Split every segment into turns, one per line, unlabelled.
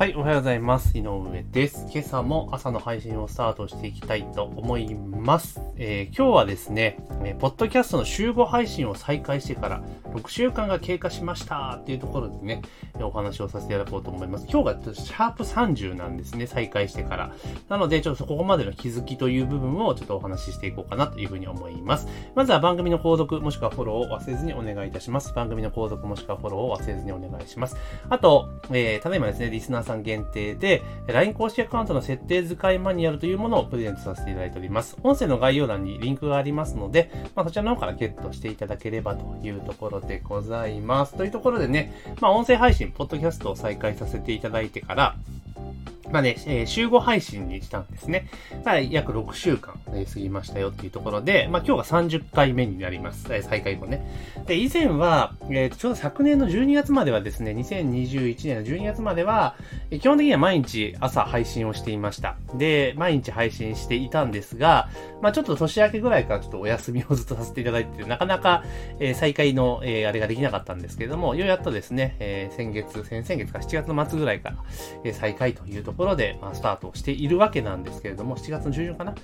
はい、おはようございます。井上です。今朝も朝の配信をスタートしていきたいと思います。えー、今日はですね、えー、ポッドキャストの週5配信を再開してから6週間が経過しましたっていうところでね、お話をさせていただこうと思います。今日がちょっとシャープ30なんですね、再開してから。なので、ちょっとここまでの気づきという部分をちょっとお話ししていこうかなというふうに思います。まずは番組の購読もしくはフォローを忘れずにお願いいたします。番組の購読もしくはフォローを忘れずにお願いします。あと、えー、ただいまですね、リスナーさんさん限定で、LINE 公式アカウントの設定使いマニュアルというものをプレゼントさせていただいております。音声の概要欄にリンクがありますので、まあ、そちらの方からゲットしていただければというところでございます。というところでね、まあ、音声配信、ポッドキャストを再開させていただいてから、まあね、えー、週5配信にしたんですね。はい、約6週間、えー、過ぎましたよっていうところで、まあ今日が30回目になります。え、再開後ね。で、以前は、えー、ちょうど昨年の12月まではですね、2021年の12月までは、え、基本的には毎日朝配信をしていました。で、毎日配信していたんですが、まあちょっと年明けぐらいからちょっとお休みをずっとさせていただいて、なかなか、えー、再開の、えー、あれができなかったんですけれども、ようやっとですね、え、先月、先々月か7月の末ぐらいから、えー、再開というところで、まあ、スタートしているわけなんですけれども、7月の中旬かな？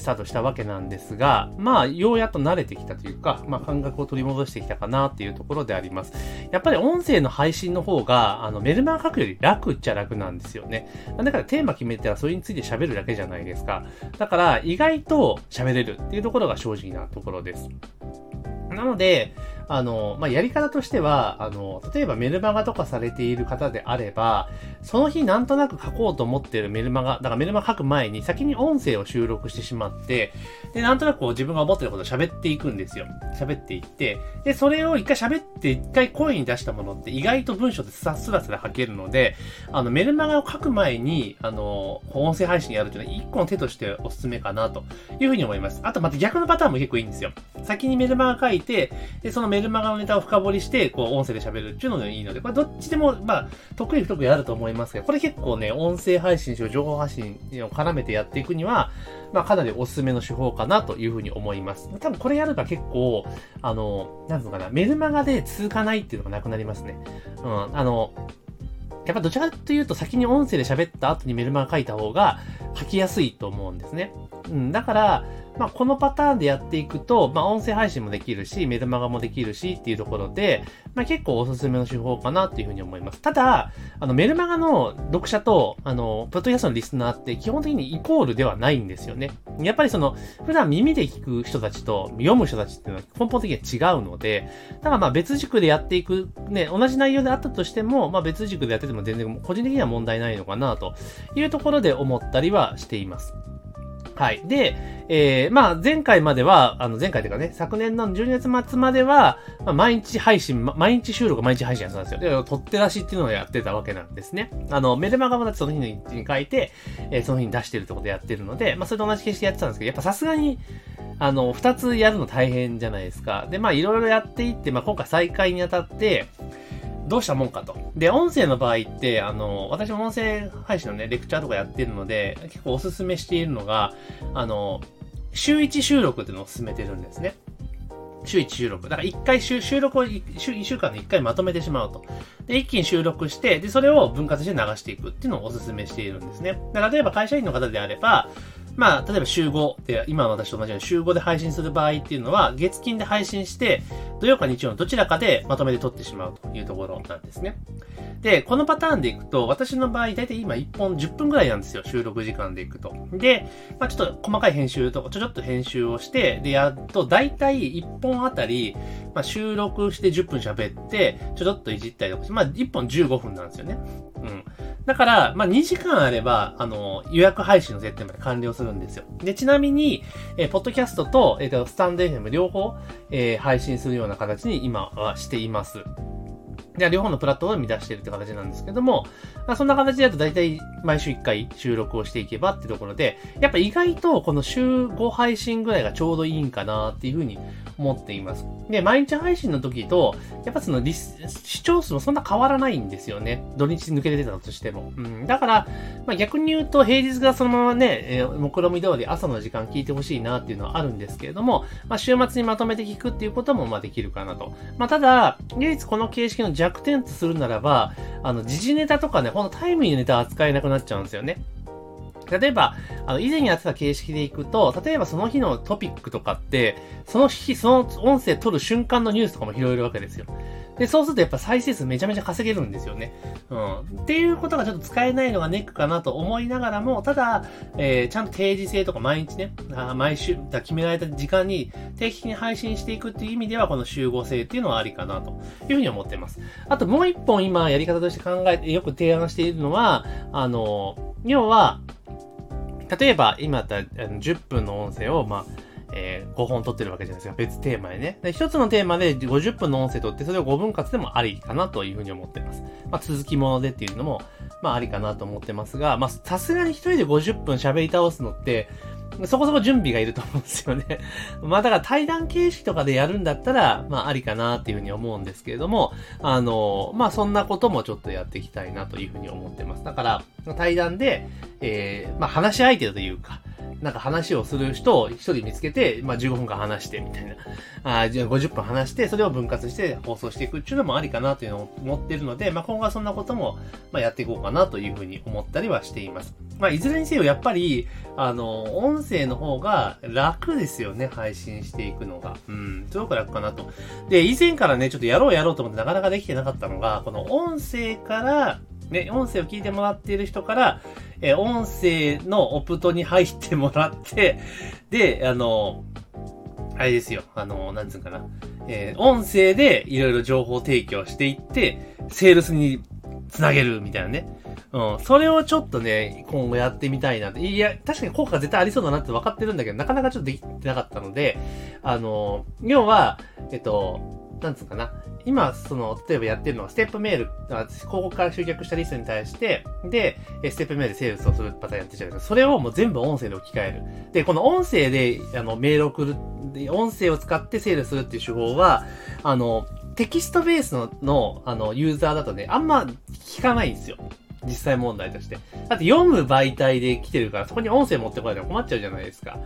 スタートしたわけなんですが、まあ、ようやっと慣れてきたというか、まあ、感覚を取り戻してきたかなっていうところであります。やっぱり音声の配信の方が、あの、メルマガ書くより楽っちゃ楽なんですよね。だからテーマ決めたらそれについて喋るだけじゃないですか。だから、意外と喋れるっていうところが正直なところです。なので、あの、まあ、やり方としては、あの、例えばメルマガとかされている方であれば、その日なんとなく書こうと思っているメルマガ、だからメルマガ書く前に先に音声を収録してしまって、で、なんとなくこう自分が思ってることを喋っていくんですよ。喋っていって、で、それを一回喋って一回声に出したものって意外と文章でスラスラスラ書けるので、あの、メルマガを書く前に、あの、音声配信やるというのは一個の手としておすすめかなというふうに思います。あとまた逆のパターンも結構いいんですよ。先にメルマガ書いて、で、そのメメルマガのネタを深掘りして、こう、音声で喋るっていうのでいいので、これどっちでも、まあ、得意不得意あると思いますけど、これ結構ね、音声配信しろ、情報発信を絡めてやっていくには、まあ、かなりおすすめの手法かなというふうに思います。多分これやるか結構、あの、なんつうのかな、メルマガで続かないっていうのがなくなりますね。うん、あの、やっぱどちらかというと先に音声で喋った後にメルマガ書いた方が書きやすいと思うんですね。うん、だから、まあ、このパターンでやっていくと、まあ、音声配信もできるし、メルマガもできるしっていうところで、まあ、結構おすすめの手法かなっていうふうに思います。ただ、あの、メルマガの読者と、あの、ポッドキャストのリスナーって基本的にイコールではないんですよね。やっぱりその、普段耳で聞く人たちと読む人たちっていうのは根本的には違うので、だからまあ別軸でやっていく、ね、同じ内容であったとしても、まあ別軸でやってても全然個人的には問題ないのかなというところで思ったりはしています。はい。で、えー、まあ、前回までは、あの、前回というかね、昨年の12月末までは、まあ、毎日配信、ま、毎日収録、毎日配信やってたんですよ。で、取って出しっていうのをやってたわけなんですね。あの、メルマガもだってその日に書いて、えー、その日に出してるってことでやってるので、まあ、それと同じ形式でやってたんですけど、やっぱさすがに、あの、二つやるの大変じゃないですか。で、まあ、いろいろやっていって、まあ、今回再開にあたって、どうしたもんかと。で、音声の場合って、あの、私も音声配信のね、レクチャーとかやってるので、結構おすすめしているのが、あの、週1収録っていうのを進めてるんですね。週1収録。だから1回収録を1週 ,1 週間で1回まとめてしまうと。で、一気に収録して、で、それを分割して流していくっていうのをお勧めしているんですね。例えば会社員の方であれば、まあ、例えば週5で、今の私と同じように週5で配信する場合っていうのは、月金で配信して、土曜か日曜のどちらかでまとめて撮ってしまうというところなんですね。で、このパターンでいくと、私の場合、だいたい今1本10分ぐらいなんですよ、収録時間でいくと。で、まあ、ちょっと細かい編集とか、ちょちょっと編集をして、で、やっと、だいたい1本あたり、まあ、収録して10分喋って、ちょちょっといじったりとかして、まあ、1本15分なんですよね。うん。だから、まあ、2時間あれば、あの、予約配信の設定まで完了するんですよ。で、ちなみに、えー、ポッドキャストと、えっ、ー、と、スタンド FM 両方、えー、配信するような形に今はしています。で、両方のプラットフォームを満たしているって形なんですけども、まあ、そんな形だと大体毎週1回収録をしていけばってところで、やっぱ意外とこの週5配信ぐらいがちょうどいいんかなっていうふうに思っています。で、毎日配信の時と、やっぱそのリス、視聴数もそんな変わらないんですよね。土日抜けてたとしても。うん。だから、まあ、逆に言うと平日がそのままね、えー、目論見通り朝の時間聞いてほしいなっていうのはあるんですけれども、まあ、週末にまとめて聞くっていうこともまあできるかなと。まあ、ただ、唯一この形式の弱弱点とするならば、あの、時事ネタとかね、ほんとタイムリーネタ扱えなくなっちゃうんですよね。例えば、あの、以前やってた形式でいくと、例えばその日のトピックとかって、その日、その音声取る瞬間のニュースとかも拾えるわけですよ。で、そうするとやっぱ再生数めちゃめちゃ稼げるんですよね。うん。っていうことがちょっと使えないのがネックかなと思いながらも、ただ、えー、ちゃんと定時制とか毎日ね、あ毎週、だ決められた時間に定期的に配信していくっていう意味では、この集合性っていうのはありかなというふうに思っています。あともう一本今やり方として考えて、よく提案しているのは、あの、要は、例えば、今だったら10分の音声を、まあ、えー、5本撮ってるわけじゃないですか。別テーマでね。で、一つのテーマで50分の音声撮って、それを5分割でもありかなというふうに思ってます。まあ、続きものでっていうのも、まあ、ありかなと思ってますが、まあ、さすがに一人で50分喋り倒すのって、そこそこ準備がいると思うんですよね。まあだから対談形式とかでやるんだったら、まあありかなっていうふうに思うんですけれども、あの、まあそんなこともちょっとやっていきたいなというふうに思ってます。だから、対談で、えー、まあ話し相手というか、なんか話をする人を一人見つけて、まあ15分間話してみたいな。あじゃあ50分話して、それを分割して放送していくっていうのもありかなというのを思ってるので、まあ今後はそんなことも、まあやっていこうかなというふうに思ったりはしています。まあいずれにせよやっぱり、あの、音声の方が楽ですよね、配信していくのが。うん、すごく楽かなと。で、以前からね、ちょっとやろうやろうと思ってなかなかできてなかったのが、この音声から、ね、音声を聞いてもらっている人から、え音声のオプトに入ってもらって、で、あの、あれですよ、あの、なんつうかな、えー、音声でいろいろ情報提供していって、セールスにつなげるみたいなね。うん。それをちょっとね、今後やってみたいなって。いや、確かに効果絶対ありそうだなって分かってるんだけど、なかなかちょっとできてなかったので、あの、要は、えっと、なんつうかな。今、その、例えばやってるのは、ステップメール、広告から集客したリストに対して、で、ステップメールでセールスをするパターンやってるじゃないですか。それをもう全部音声で置き換える。で、この音声で、あの、メール送る、音声を使ってセールするっていう手法は、あの、テキストベースの、の、あの、ユーザーだとね、あんま聞かないんですよ。実際問題として。だって読む媒体で来てるから、そこに音声持ってこないと困っちゃうじゃないですか。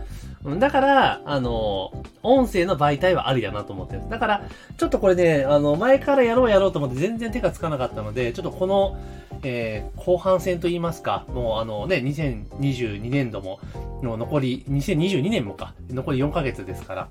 だから、あの、音声の媒体はありだなと思ってる。だから、ちょっとこれね、あの、前からやろうやろうと思って全然手がつかなかったので、ちょっとこの、えー、後半戦と言いますか、もうあのね、2022年度も、もう残り、2022年もか、残り4ヶ月ですから、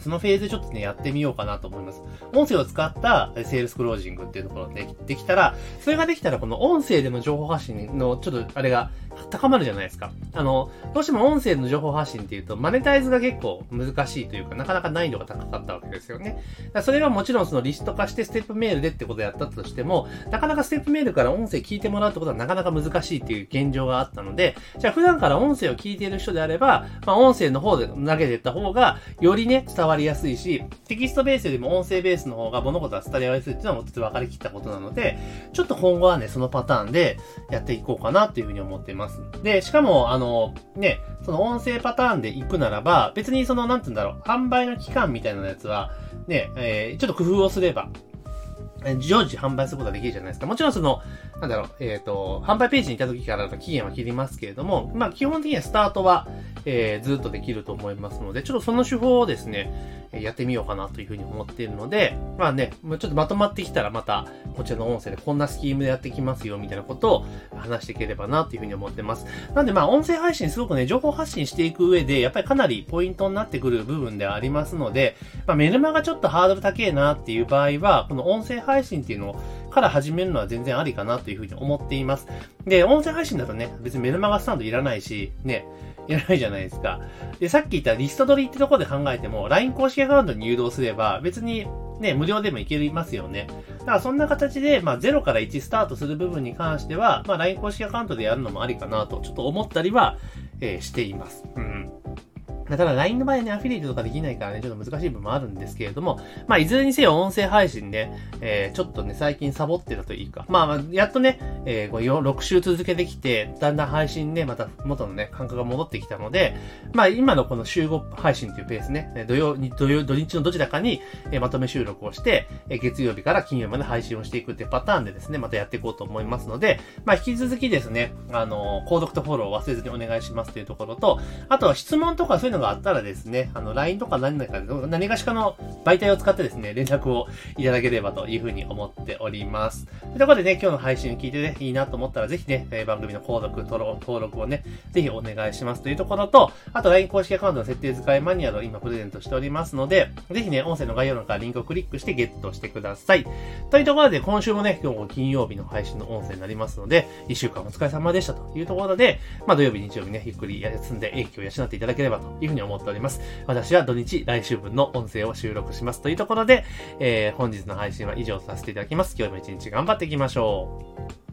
そのフェーズでちょっとね、やってみようかなと思います。音声を使ったセールスクロージングっていうところでできたら、それができたらこの音声での情報発信のちょっとあれが高まるじゃないですか。あの、どうしても音声の情報発信っていうと、マネタイズが結構難しいというか、なかなか難易度が高かったわけですよね。それがもちろんそのリスト化してステップメールでってことをやったとしても、なかなかステップメールから音声聞いてもらうってことはなかなか難しいっていう現状があったので、じゃあ普段から音声を聞いている人であれば、まあ音声の方で投げていった方が、よりね、伝わりやすいし、テキストベースよりも音声ベースの方が物事は伝わりやすいっていうのはもうちょっと分かりきったことなので、ちょっと今後はね、そのパターンでやっていこうかなっていうふうに思っています。で、しかもあの、ね、その音声パターンで行くならば、別にその、なんて言うんだろう、販売の期間みたいなやつは、ね、えー、ちょっと工夫をすれば、常時販売することができるじゃないですか。もちろんその、なんだろう、えっ、ー、と、販売ページに行った時から期限は切りますけれども、まあ基本的にはスタートは、えー、ずっとできると思いますので、ちょっとその手法をですね、やってみようかなというふうに思っているので、まあね、ちょっとまとまってきたらまた、こちらの音声でこんなスキームでやってきますよ、みたいなことを話していければなというふうに思ってます。なんでまあ音声配信すごくね、情報発信していく上で、やっぱりかなりポイントになってくる部分ではありますので、まあメルマがちょっとハードル高えなっていう場合は、この音声配信っていうのをから始めるのは全然ありかなというふうに思っています。で、音声配信だとね、別にメルマガスタンドいらないし、ね、やらないじゃないですか。で、さっき言ったリスト取りってとこで考えても、LINE 公式アカウントに誘導すれば、別にね、無料でもいけますよね。だからそんな形で、まあ0から1スタートする部分に関しては、まあ LINE 公式アカウントでやるのもありかなと、ちょっと思ったりは、えー、しています。うん。ただ LINE の場合ね、アフィリエイトとかできないからね、ちょっと難しい部分もあるんですけれども、まあ、いずれにせよ音声配信で、えー、ちょっとね、最近サボってたというか、まあ、やっとね、えー、6週続けてきて、だんだん配信ね、また元のね、感覚が戻ってきたので、まあ、今のこの週5配信というペースね、土曜に、土曜、土日のどちらかに、えー、まとめ収録をして、えー、月曜日から金曜日まで配信をしていくっていうパターンでですね、またやっていこうと思いますので、まあ、引き続きですね、あの、購読とフォローを忘れずにお願いしますというところと、あとは質問とかそういうののがあったらですね、あの、LINE とか何か、何かしかの媒体を使ってですね、連絡をいただければというふうに思っております。ということでね、今日の配信聞いてね、いいなと思ったら、ぜひね、番組の購読、登録をね、ぜひお願いしますというところと、あと LINE 公式アカウントの設定使いマニュアルを今プレゼントしておりますので、ぜひね、音声の概要欄からリンクをクリックしてゲットしてください。というところで、今週もね、今日も金曜日の配信の音声になりますので、一週間お疲れ様でしたというところで、まあ土曜日、日曜日ね、ゆっくり休んで影響を養っていただければというふうに思っております。私は土日、来週分の音声を収録しますというところで、えー、本日の配信は以上とさせていただきます。今日も一日頑張っていきましょう。